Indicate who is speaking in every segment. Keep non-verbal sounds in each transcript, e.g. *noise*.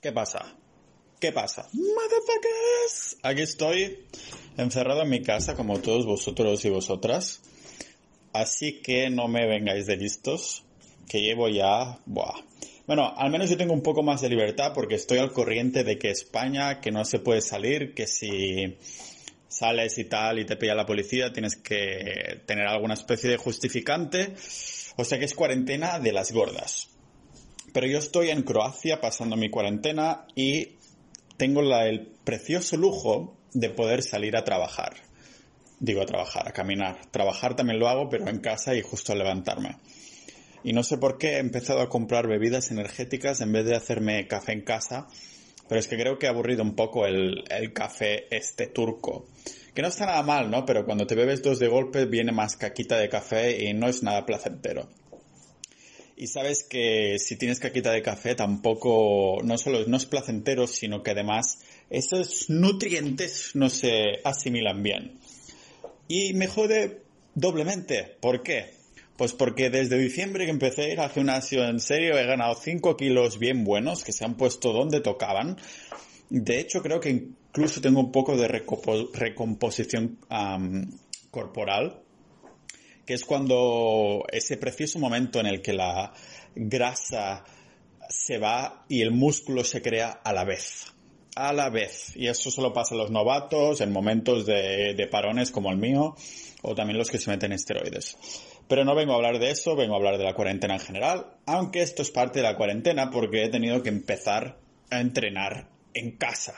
Speaker 1: ¿Qué pasa? ¿Qué pasa? Motherfuckers. Aquí estoy encerrado en mi casa como todos vosotros y vosotras. Así que no me vengáis de listos, que llevo ya... Buah. Bueno, al menos yo tengo un poco más de libertad porque estoy al corriente de que España, que no se puede salir, que si sales y tal y te pilla la policía tienes que tener alguna especie de justificante. O sea que es cuarentena de las gordas. Pero yo estoy en Croacia pasando mi cuarentena y tengo el precioso lujo de poder salir a trabajar. Digo a trabajar, a caminar. Trabajar también lo hago, pero en casa y justo al levantarme. Y no sé por qué he empezado a comprar bebidas energéticas en vez de hacerme café en casa. Pero es que creo que he aburrido un poco el, el café este turco. Que no está nada mal, ¿no? Pero cuando te bebes dos de golpe viene más caquita de café y no es nada placentero. Y sabes que si tienes caquita de café tampoco, no solo no es placentero, sino que además esos nutrientes no se asimilan bien. Y me jode doblemente. ¿Por qué? Pues porque desde diciembre que empecé a ir al gimnasio en serio he ganado 5 kilos bien buenos que se han puesto donde tocaban. De hecho creo que incluso tengo un poco de recomposición corporal que es cuando ese precioso momento en el que la grasa se va y el músculo se crea a la vez. A la vez. Y eso solo pasa a los novatos, en momentos de, de parones como el mío, o también los que se meten esteroides. Pero no vengo a hablar de eso, vengo a hablar de la cuarentena en general, aunque esto es parte de la cuarentena porque he tenido que empezar a entrenar en casa.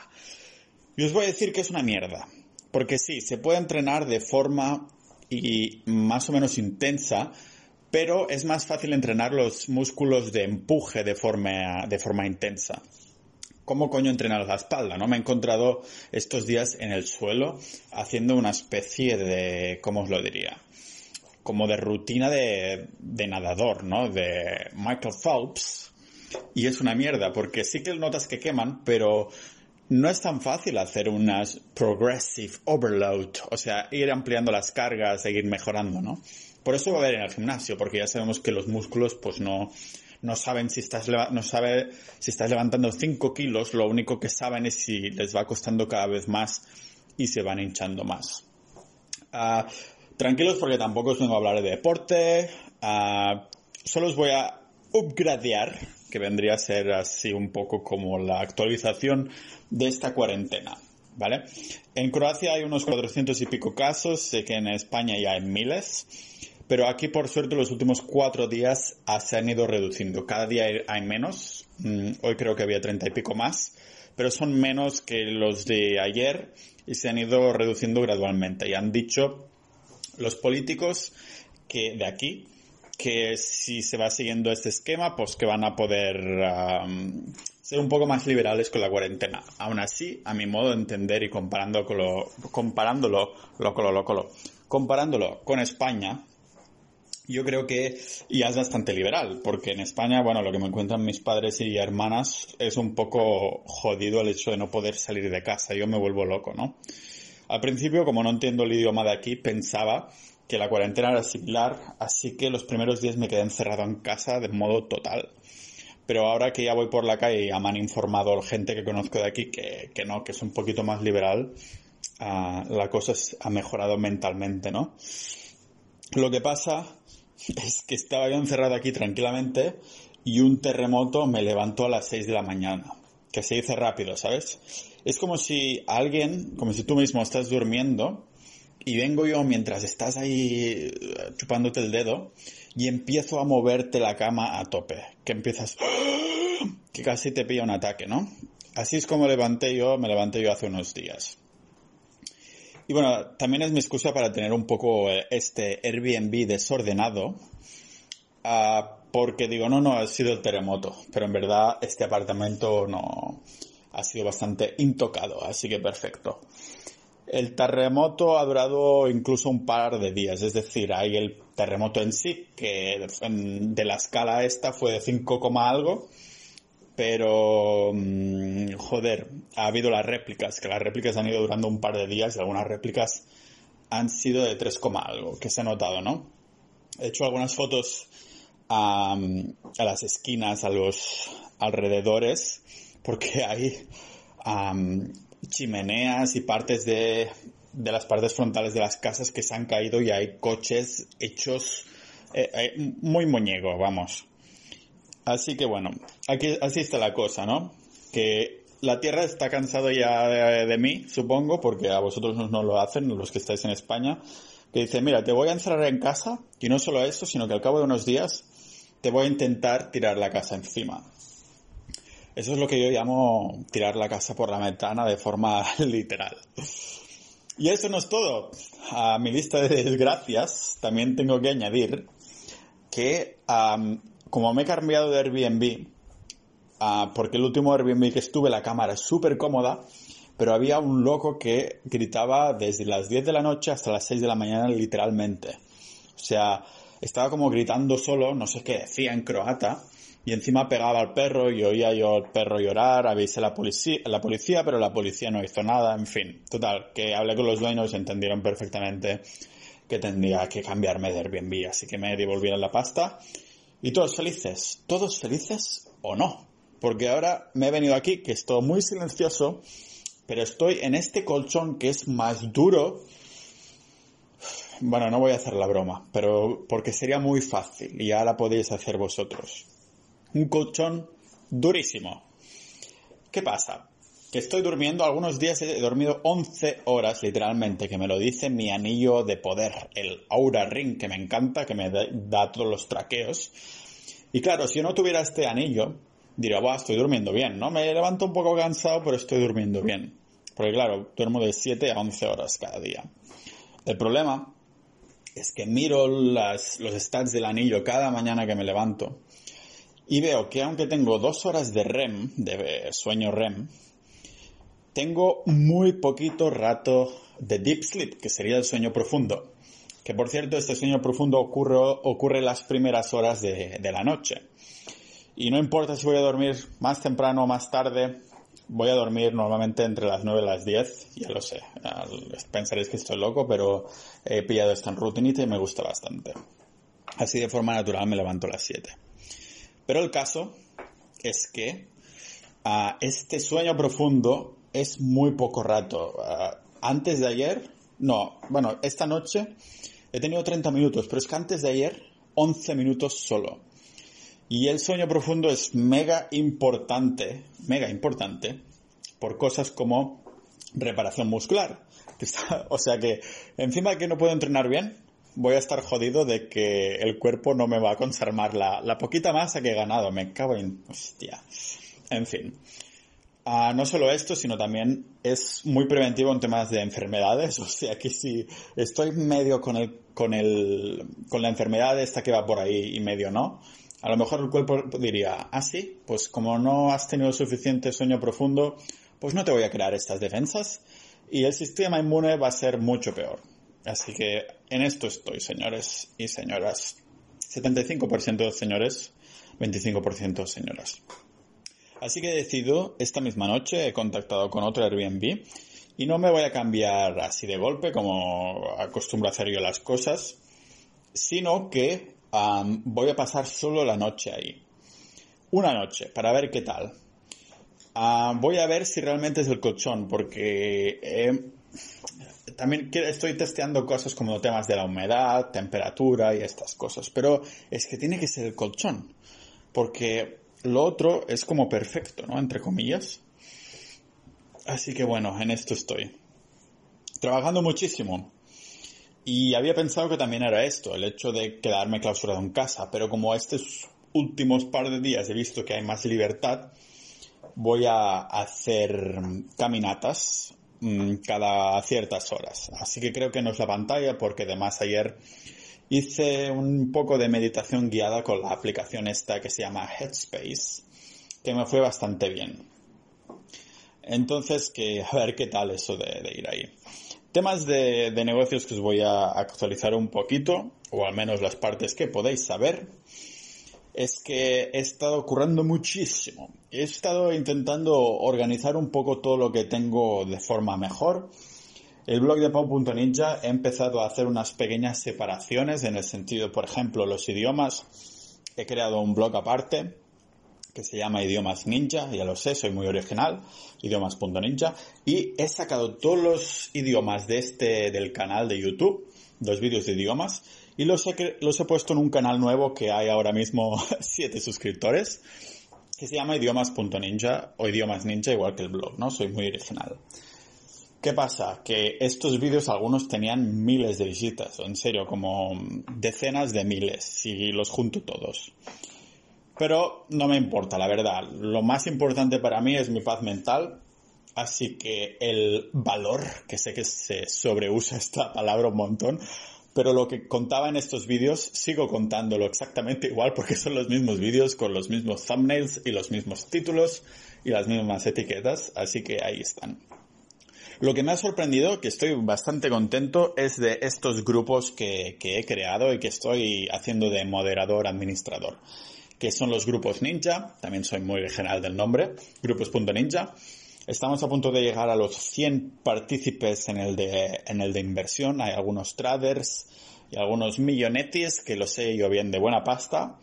Speaker 1: Y os voy a decir que es una mierda. Porque sí, se puede entrenar de forma y más o menos intensa, pero es más fácil entrenar los músculos de empuje de forma, de forma intensa. ¿Cómo coño entrenar la espalda? ¿No? Me he encontrado estos días en el suelo haciendo una especie de, ¿cómo os lo diría? Como de rutina de, nadador, ¿no? De Michael Phelps. Y es una mierda, porque sí que notas que queman, pero no es tan fácil hacer unas progressive overload, o sea, ir ampliando las cargas, seguir mejorando, ¿no? Por eso va a haber en el gimnasio, porque ya sabemos que los músculos, pues no, no saben si estás, levantando 5 kilos, lo único que saben es si les va costando cada vez más y se van hinchando más. Ah, tranquilos porque tampoco os vengo a hablar de deporte, uh, solo os voy a upgradear, que vendría a ser así un poco como la actualización de esta cuarentena. ¿Vale? En Croacia hay unos 400 y pico casos, sé que en España ya hay miles, pero aquí por suerte los últimos cuatro días se han ido reduciendo. Cada día hay menos, mm, hoy creo que había 30 y pico más, pero son menos que los de ayer y se han ido reduciendo gradualmente. Y han dicho los políticos que de aquí que si se va siguiendo este esquema, pues que van a poder ser un poco más liberales con la cuarentena. Aún así, a mi modo de entender y comparando con lo, comparándolo, lo, lo, lo, comparándolo con España, yo creo que ya es bastante liberal, porque en España, bueno, lo que me encuentran mis padres y hermanas es un poco jodido el hecho de no poder salir de casa. Yo me vuelvo loco, ¿no? Al principio, como no entiendo el idioma de aquí, pensaba que la cuarentena era similar, así que los primeros días me quedé encerrado en casa de modo total. Pero ahora que ya voy por la calle y me han informado gente que conozco de aquí que, que no, que es un poquito más liberal, uh, la cosa ha mejorado mentalmente, ¿no? Lo que pasa *laughs* es que estaba yo encerrado aquí tranquilamente y un terremoto me levantó a las 6 de la mañana. Que se dice rápido, ¿sabes? Es como si alguien, como si tú mismo estás durmiendo y vengo yo mientras estás ahí eh, chupándote el dedo y empiezo a moverte la cama a tope. Que empiezas... *gasps* que casi te pilla un ataque, ¿no? Así es como levanté yo, me levanté yo hace unos días. Y bueno, también es mi excusa para tener un poco eh, este Airbnb desordenado. Ah, porque digo, no, no, ha sido el terremoto. Pero en verdad este apartamento no ha sido bastante intocado. Así que perfecto. El terremoto ha durado incluso un par de días, es decir, hay el terremoto en sí, que de la escala esta fue de 5, algo, pero mm, joder, ha habido las réplicas, que las réplicas han ido durando un par de días y algunas réplicas han sido de 3, algo, que se ha notado, ¿no? He hecho algunas fotos a, a las esquinas, a los alrededores, porque hay chimeneas y partes de, de las partes frontales de las casas que se han caído y hay coches hechos eh, eh, muy muñeco, vamos. Así que bueno, aquí así está la cosa, ¿no? Que la Tierra está cansada ya de, mí, supongo, porque a vosotros no, lo hacen, los que estáis en España, que dice, mira, te voy a encerrar en casa, y no solo eso, sino que al cabo de unos días te voy a intentar tirar la casa encima. Eso es lo que yo llamo tirar la casa por la ventana de forma *laughs* literal. Y eso no es todo. A mi lista de desgracias también tengo que añadir que como me he cambiado de Airbnb, uh, porque el último Airbnb que estuve la cámara es súper cómoda, pero había un loco que gritaba desde las 10 de la noche hasta las 6 de la mañana literalmente. O sea, estaba como gritando solo, no sé qué decía en croata, y encima pegaba al perro y oía yo al perro llorar, avisé a la policía, la policía, pero la policía no hizo nada, en fin. Total, que hablé con los dueños y entendieron perfectamente que tendría que cambiarme de Airbnb, así que me devolvieron la pasta. Y todos felices, todos felices o no, porque ahora me he venido aquí, que estoy muy silencioso, pero estoy en este colchón que es más duro. Bueno, no voy a hacer la broma, pero porque sería muy fácil y la podéis hacer vosotros un colchón durísimo. ¿Qué pasa? Que estoy durmiendo, algunos días he dormido 11 horas literalmente, que me lo dice mi anillo de poder, el Aura Ring, que me encanta, que me da, todos los traqueos. Y claro, si yo no tuviera este anillo, diría, Buah, estoy durmiendo bien, ¿no? Me levanto un poco cansado, pero estoy durmiendo bien. Porque claro, duermo de 7 a 11 horas cada día. El problema es que miro los stats del anillo cada mañana que me levanto y veo que aunque tengo dos horas de REM, de sueño REM, tengo muy poquito rato de deep sleep, que sería el sueño profundo. Que por cierto, este sueño profundo ocurre, ocurre las primeras horas de, de la noche. Y no importa si voy a dormir más temprano o más tarde, voy a dormir normalmente entre las 9 y las 10, ya lo sé. Pensaréis que estoy loco, pero he pillado esta rutinita y me gusta bastante. Así de forma natural me levanto a las 7. Pero el caso es que ah, este sueño profundo es muy poco rato. Ah, antes de ayer, no, bueno, esta noche he tenido 30 minutos, pero es que antes de ayer 11 minutos solo. Y el sueño profundo es mega importante, mega importante, por cosas como reparación muscular. *laughs* o sea que encima de que no puedo entrenar bien, voy a estar jodido de que el cuerpo no me va a conservar la, poquita masa que he ganado. Me cago en... Hostia. En fin. Ah, no solo esto, sino también es muy preventivo en temas de enfermedades. *laughs* O sea que si estoy medio con el, con el, con la enfermedad esta que va por ahí y medio no, a lo mejor el cuerpo diría, ah sí, pues como no has tenido suficiente sueño profundo, pues no te voy a crear estas defensas y el sistema inmune va a ser mucho peor. Así que en esto estoy, señores y señoras. 75% de señores, 25% señoras. Así que he decidido, esta misma noche he contactado con otro Airbnb y no me voy a cambiar así de golpe como acostumbro a hacer yo las cosas, sino que voy a pasar solo la noche ahí. Una noche, para ver qué tal. voy a ver si realmente es el colchón, porque también estoy testeando cosas como temas de la humedad, temperatura y estas cosas, pero es que tiene que ser el colchón, porque lo otro es como perfecto, ¿no? Entre comillas. Así que bueno, en esto estoy. Trabajando muchísimo. Y había pensado que también era esto, el hecho de quedarme clausurado en casa, pero como estos últimos par de días he visto que hay más libertad, voy a hacer caminatas cada ciertas horas. Así que creo que no es la pantalla porque además ayer hice un poco de meditación guiada con la aplicación esta que se llama Headspace, que me fue bastante bien. Entonces, que a ver qué tal eso de, ir ahí. Temas de, de, negocios que os voy a actualizar un poquito, o al menos las partes que podéis saber es que he estado currando muchísimo. He estado intentando organizar un poco todo lo que tengo de forma mejor. el blog de Pau.ninja he empezado a hacer unas pequeñas separaciones en el sentido, por ejemplo, los idiomas. He creado un blog aparte que se llama Idiomas Ninja, ya lo sé, soy muy original, idiomas.ninja, y he sacado todos los idiomas de este, del canal de YouTube, dos vídeos de idiomas, y los he, los he puesto en un canal nuevo que hay ahora mismo *laughs* siete suscriptores, que se llama idiomas.ninja o idiomas ninja igual que el blog, ¿no? Soy muy original. ¿Qué pasa? Que estos vídeos algunos tenían miles de visitas, en serio, como decenas de miles, si los junto todos. Pero no me importa, la verdad. Lo más importante para mí es mi paz mental. Así que el valor, que sé que se sobreusa esta palabra un montón, pero lo que contaba en estos vídeos sigo contándolo exactamente igual porque son los mismos vídeos con los mismos thumbnails y los mismos títulos y las mismas etiquetas, así que ahí están. Lo que me ha sorprendido, que estoy bastante contento, es de estos grupos que, que he creado y que estoy haciendo de moderador administrador que son los grupos ninja, también soy muy general del nombre, grupos.ninja. Estamos a punto de llegar a los 100 partícipes en el de, en el de inversión. Hay algunos traders y algunos millonetis que lo sé yo bien de buena pasta.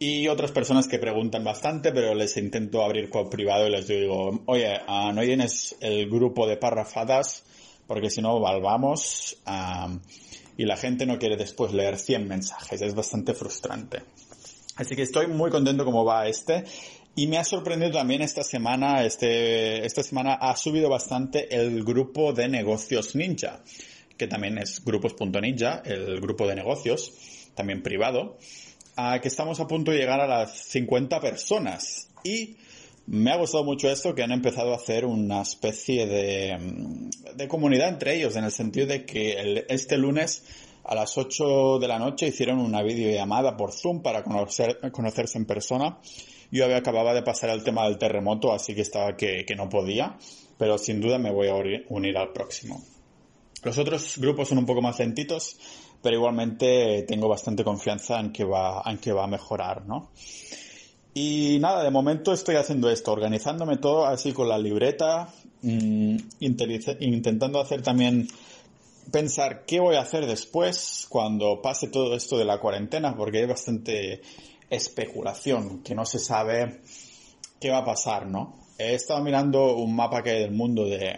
Speaker 1: Y otras personas que preguntan bastante, pero les intento abrir con privado y les digo, oye, ah, no tienes el grupo de parrafadas, porque si no, valvamos. y la gente no quiere después leer 100 mensajes. Es bastante frustrante. Así que estoy muy contento cómo va este. Y me ha sorprendido también esta semana, este, esta semana ha subido bastante el grupo de negocios ninja, que también es grupos.ninja, el grupo de negocios, también privado, a que estamos a punto de llegar a las 50 personas. Y me ha gustado mucho esto, que han empezado a hacer una especie de, de comunidad entre ellos, en el sentido de que este lunes a las 8 de la noche hicieron una videollamada por Zoom para conocer, conocerse en persona. Yo había acababa de pasar el tema del terremoto, así que estaba que, no podía, pero sin duda me voy a unir al próximo. Los otros grupos son un poco más lentitos, pero igualmente tengo bastante confianza en que va, en que va a mejorar, ¿no? Y nada, de momento estoy haciendo esto, organizándome todo así con la libreta, mm, intentando hacer también pensar qué voy a hacer después cuando pase todo esto de la cuarentena, porque hay bastante especulación, que no se sabe qué va a pasar, ¿no? He estado mirando un mapa que hay del mundo de,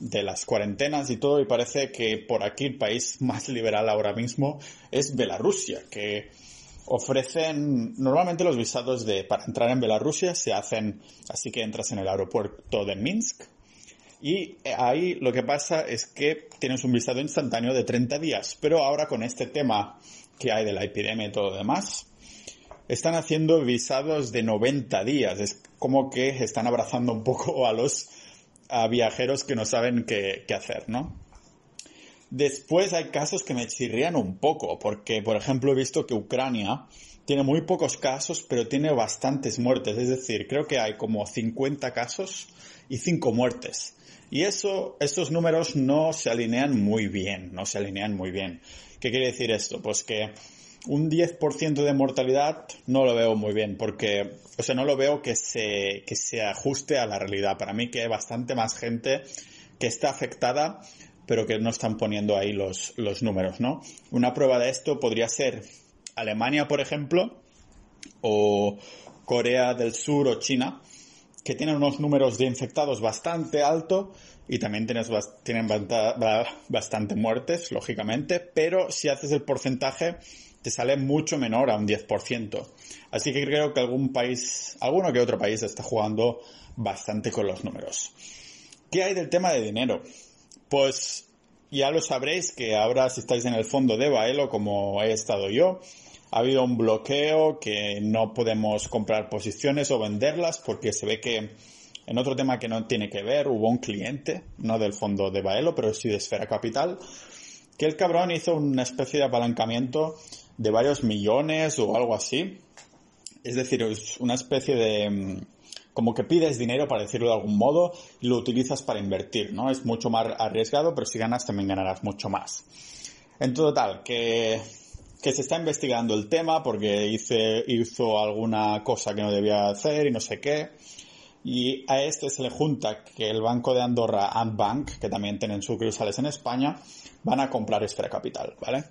Speaker 1: de las cuarentenas y todo, y parece que por aquí el país *laughs* más liberal ahora mismo es Bielorrusia, que ofrecen normalmente los visados de para entrar en Bielorrusia se hacen así que entras en el aeropuerto de Minsk y ahí lo que pasa es que tienes un visado instantáneo de 30 días, pero ahora con este tema que hay de la epidemia y todo lo demás, están haciendo visados de 90 días. Es como que están abrazando un poco a los viajeros que no saben qué, qué hacer, ¿no? Después hay casos que me chirrían un poco, porque por ejemplo he visto que Ucrania tiene muy pocos casos, pero tiene bastantes muertes. Es decir, creo que hay como 50 casos y 5 muertes. Y eso, estos números no se alinean muy bien, no se alinean muy bien. ¿Qué quiere decir esto? Pues que un 10% de mortalidad no lo veo muy bien, porque, o sea, no lo veo que se, que se ajuste a la realidad. Para mí que hay bastante más gente que está afectada, pero que no están poniendo ahí los, los números, ¿no? Una prueba de esto podría ser Alemania, por ejemplo, o Corea del Sur o China, que tienen unos números de infectados bastante alto y también tienes, tienen bastante muertes, lógicamente, pero si haces el porcentaje te sale mucho menor a un 10%. Así que creo que algún país, alguno que otro país está jugando bastante con los números. ¿Qué hay del tema de dinero? Pues ya lo sabréis que ahora si estáis en el fondo de Baelo como he estado yo, ha habido un bloqueo que no podemos comprar posiciones o venderlas porque se ve que en otro tema que no tiene que ver, hubo un cliente, no del fondo de Baelo, pero sí de Esfera Capital, que el cabrón hizo una especie de apalancamiento de varios millones o algo así. Es decir, es una especie de mm, como que pides dinero, para decirlo de algún modo, y lo utilizas para invertir, ¿no? Es mucho más arriesgado, pero si ganas también ganarás mucho más. En total, que que se está investigando el tema porque hice, hizo alguna cosa que no debía hacer y no sé qué. Y a este se le junta que el banco de Andorra, Antbank, que también tienen sucursales en España, van a comprar Esfera Capital, ¿vale?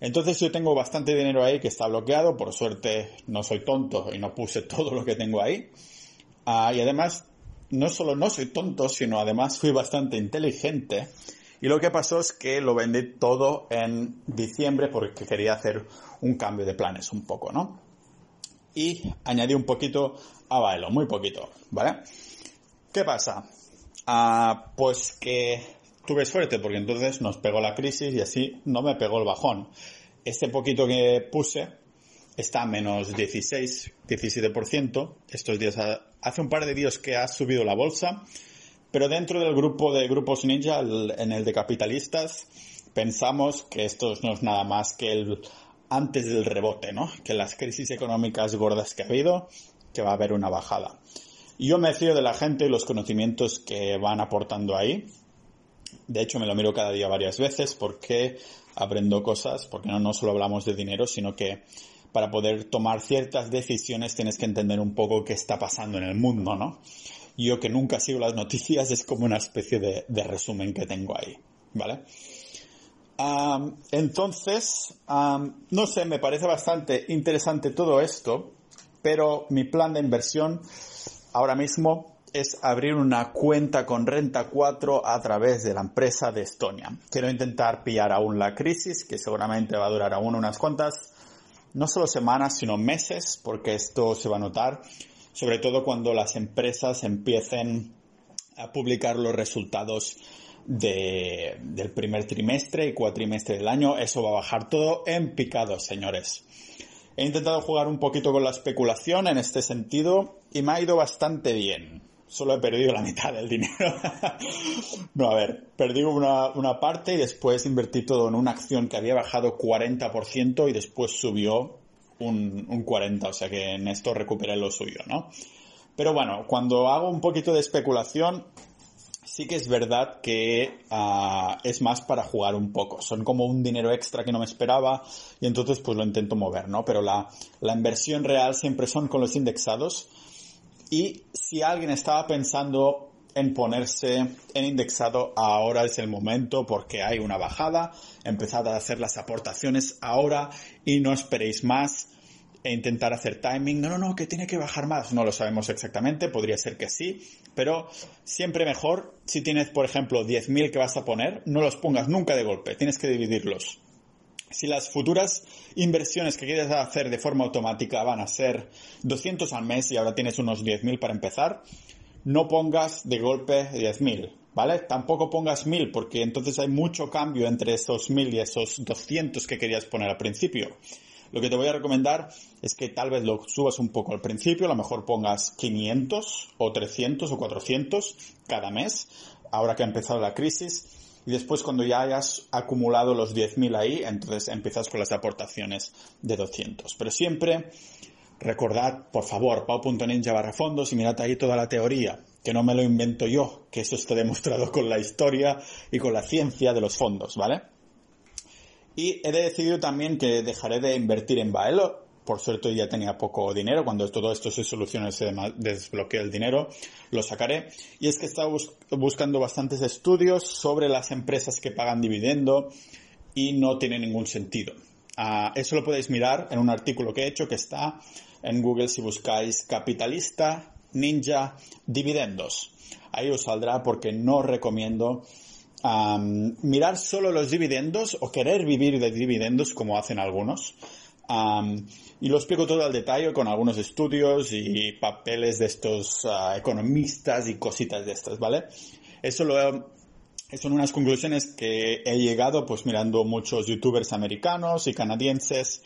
Speaker 1: Entonces yo tengo bastante dinero ahí que está bloqueado, por suerte no soy tonto y no puse *laughs* todo lo que tengo ahí. Ah, y además, no solo no soy tonto, sino además fui bastante inteligente. Y lo que pasó es que lo vendí todo en diciembre porque quería hacer un cambio de planes un poco, ¿no? Y añadí un poquito a Baelo, muy poquito, ¿vale? ¿Qué pasa? Ah, pues que tuve suerte porque entonces nos pegó la crisis y así no me pegó el bajón. Este poquito que puse está a menos 16, 17%. Estos días, hace un par de días que ha subido la bolsa, pero dentro del grupo de grupos ninja, en el de capitalistas, pensamos que esto no es nada más que el antes del rebote, ¿no? Que las crisis económicas gordas que ha habido, que va a haber una bajada. Yo me fío de la gente y los conocimientos que van aportando ahí. De hecho, me lo miro cada día varias veces porque aprendo cosas, porque no, solo hablamos de dinero, sino que para poder tomar ciertas decisiones tienes que entender un poco qué está pasando en el mundo, ¿no? Yo que nunca sigo las noticias es como una especie de, resumen que tengo ahí, ¿vale? Entonces, no sé, me parece bastante interesante todo esto, pero mi plan de inversión ahora mismo es abrir una cuenta con Renta 4 a través de la empresa de Estonia. Quiero intentar pillar aún la crisis, que seguramente va a durar aún unas cuantas no solo semanas, sino meses, porque esto se va a notar, sobre todo cuando las empresas empiecen a publicar los resultados del primer trimestre y cuatrimestre del año. Eso va a bajar todo en picado, señores. He intentado jugar un poquito con la especulación en este sentido y me ha ido bastante bien solo he perdido la mitad del dinero. *laughs* no, a ver, perdí una, parte y después invertí todo en una acción que había bajado 40% y después subió un, un 40%, o sea que en esto recuperé lo suyo, ¿no? Pero bueno, cuando hago un poquito de especulación, sí que es verdad que uh, es más para jugar un poco. Son como un dinero extra que no me esperaba y entonces pues lo intento mover, ¿no? Pero la, la inversión real siempre son con los indexados y si alguien estaba pensando en ponerse en indexado, ahora es el momento porque hay una bajada, empezad a hacer las aportaciones ahora y no esperéis más e intentar hacer timing. No, no, no, que tiene que bajar más. No lo sabemos exactamente, podría ser que sí, pero siempre mejor si tienes, por ejemplo, 10.000 que vas a poner, no los pongas nunca de golpe, tienes que dividirlos si las futuras inversiones que quieres hacer de forma automática van a ser 200 al mes y ahora tienes unos 10.000 para empezar, no pongas de golpe 10.000, ¿vale? Tampoco pongas 1.000 porque entonces hay mucho cambio entre esos 1.000 y esos 200 que querías poner al principio. Lo que te voy a recomendar es que tal vez lo subas un poco al principio, a lo mejor pongas 500 o 300 o 400 cada mes, ahora que ha empezado la crisis, y después cuando ya hayas acumulado los 10.000 ahí, entonces empiezas con las aportaciones de 200. Pero siempre recordad, por favor, pau.ninja barra fondos y mirad ahí toda la teoría, que no me lo invento yo, que eso está demostrado con la historia y con la ciencia de los fondos, ¿vale? Y he decidido también que dejaré de invertir en Baelo por suerte ya tenía poco dinero, cuando todo esto se solucione, se desbloquee el dinero, lo sacaré. Y es que estaba buscando bastantes estudios sobre las empresas que pagan dividendo y no tiene ningún sentido. Ah, eso lo podéis mirar en un artículo que he hecho que está en Google si buscáis capitalista ninja dividendos. Ahí os saldrá porque no recomiendo mirar solo los dividendos o querer vivir de dividendos como hacen algunos y lo explico todo al detalle con algunos estudios y papeles de estos ah, economistas y cositas de estas, ¿vale? Eso lo he, son unas conclusiones que he llegado pues mirando muchos youtubers americanos y canadienses,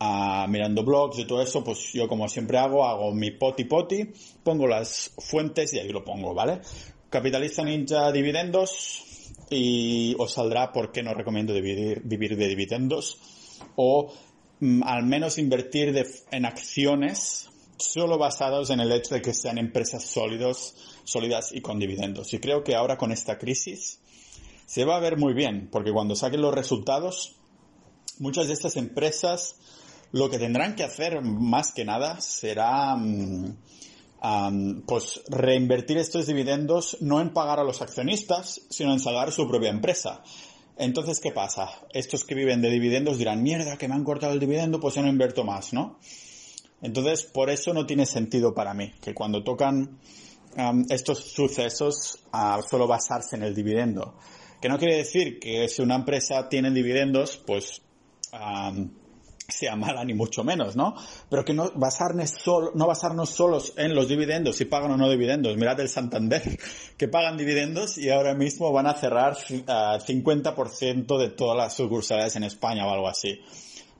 Speaker 1: uh, mirando blogs y todo eso, pues yo como siempre hago, hago mi poti poti, pongo las fuentes y ahí lo pongo, ¿vale? Capitalista Ninja Dividendos y os saldrá por qué no recomiendo vivir, vivir de dividendos o Mm, al menos invertir en acciones solo basados en el hecho de que sean empresas sólidos, sólidas y con dividendos. Y creo que ahora con esta crisis se va a ver muy bien, porque cuando saquen los resultados, muchas de estas empresas lo que tendrán que hacer más que nada será mm, pues reinvertir estos dividendos no en pagar a los accionistas, sino en salvar su propia empresa. Entonces, ¿qué pasa? Estos que viven de dividendos dirán, mierda, que me han cortado el dividendo, pues yo no invierto más, ¿no? Entonces, por eso no tiene sentido para mí que cuando tocan estos sucesos solo basarse en el dividendo. Que no quiere decir que si una empresa tiene dividendos, pues sea mala ni mucho menos, ¿no? Pero que no basarnos, solo, no basarnos solos en los dividendos, si pagan o no dividendos. Mirad el Santander, que pagan dividendos y ahora mismo van a cerrar 50% de todas las sucursales en España o algo así.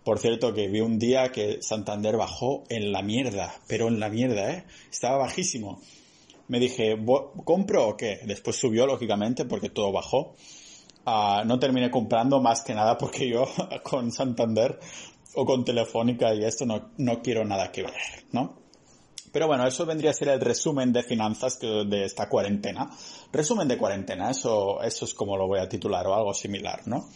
Speaker 1: Por cierto, que vi un día que Santander bajó en la mierda, pero en la mierda, ¿eh? Estaba bajísimo. Me dije, ¿compro o qué? Después subió, lógicamente, porque todo bajó. Ah, no terminé comprando más que nada porque yo *laughs* con Santander o con Telefónica y esto no, no quiero nada que ver, ¿no? Pero bueno, eso vendría a ser el resumen de finanzas de esta cuarentena. Resumen de cuarentena, eso, eso es como lo voy a titular o algo similar, ¿no?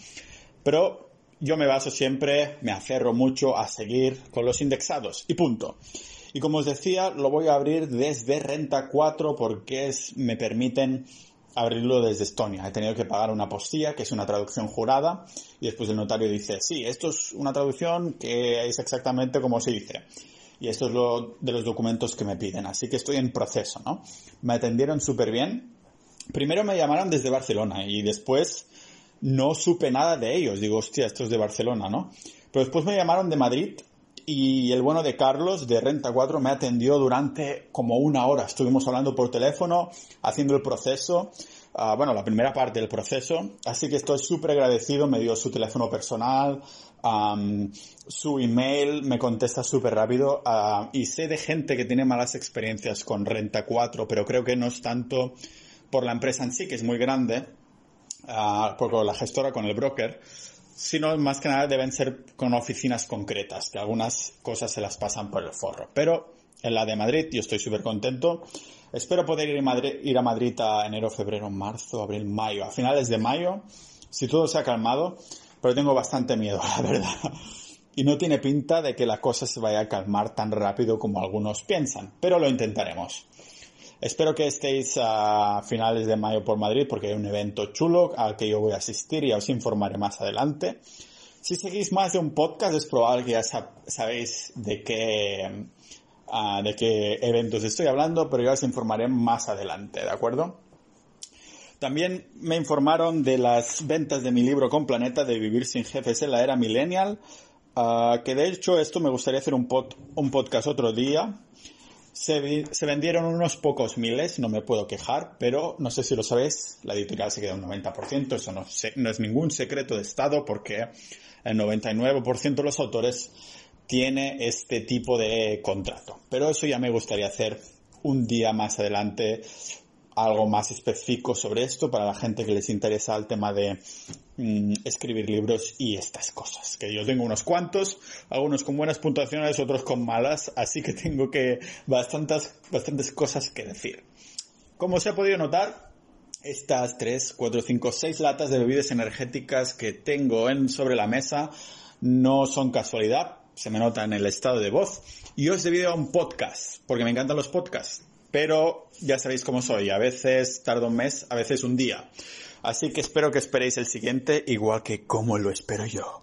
Speaker 1: Pero yo me baso siempre, me aferro mucho a seguir con los indexados y punto. Y como os decía, lo voy a abrir desde Renta 4 porque es, me permiten abrirlo desde Estonia. He tenido que pagar una postilla, que es una traducción jurada, y después el notario dice, sí, esto es una traducción que es exactamente como se dice. Y esto es lo de los documentos que me piden. Así que estoy en proceso, ¿no? Me atendieron súper bien. Primero me llamaron desde Barcelona y después no supe nada de ellos. Digo, hostia, esto es de Barcelona, ¿no? Pero después me llamaron de Madrid y el bueno de Carlos de Renta 4 me atendió durante como una hora. Estuvimos hablando por teléfono, haciendo el proceso, uh, bueno, la primera parte del proceso. Así que estoy súper agradecido. Me dio su teléfono personal, su email, me contesta súper rápido. Uh, y sé de gente que tiene malas experiencias con Renta 4, pero creo que no es tanto por la empresa en sí, que es muy grande, uh, la gestora, con el broker, sino más que nada deben ser con oficinas concretas, que algunas cosas se las pasan por el forro. Pero en la de Madrid yo estoy súper contento. Espero poder ir a, Madrid, a a enero, febrero, marzo, abril, mayo, a finales de mayo, si todo se ha calmado, pero tengo bastante miedo, *laughs* la verdad. Y no tiene pinta de que la cosa se vaya a calmar tan rápido como algunos piensan, pero lo intentaremos. Espero que estéis a finales de mayo por Madrid porque hay un evento chulo al que yo voy a asistir y os informaré más adelante. Si seguís más de un podcast es probable que ya sabéis de qué, ah, de qué eventos estoy hablando, pero ya os informaré más adelante, ¿de acuerdo? También me informaron de las ventas de mi libro con Planeta de Vivir sin Jefes en la era millennial, ah, que de hecho esto me gustaría hacer un, un podcast otro día, se, vendieron unos pocos miles, no me puedo quejar, pero no sé si lo sabéis, la editorial se queda un 90%, eso no, no es ningún secreto de Estado porque el 99% de los autores tiene este tipo de contrato. Pero eso ya me gustaría hacer un día más adelante algo más específico sobre esto para la gente que les interesa el tema de mm, escribir libros y estas cosas. Que yo tengo unos cuantos, algunos con buenas puntuaciones, otros con malas, así que tengo que bastantes, bastantes cosas que decir. Como se ha podido notar, estas 3, 4, 5, 6 latas de bebidas energéticas que tengo en, sobre la mesa no son casualidad, se me nota en el estado de voz. Y os debido a un podcast, porque me encantan los podcasts pero ya sabéis cómo soy, a veces tarda un mes, a veces un día. Así que espero que esperéis el siguiente igual que como lo espero yo.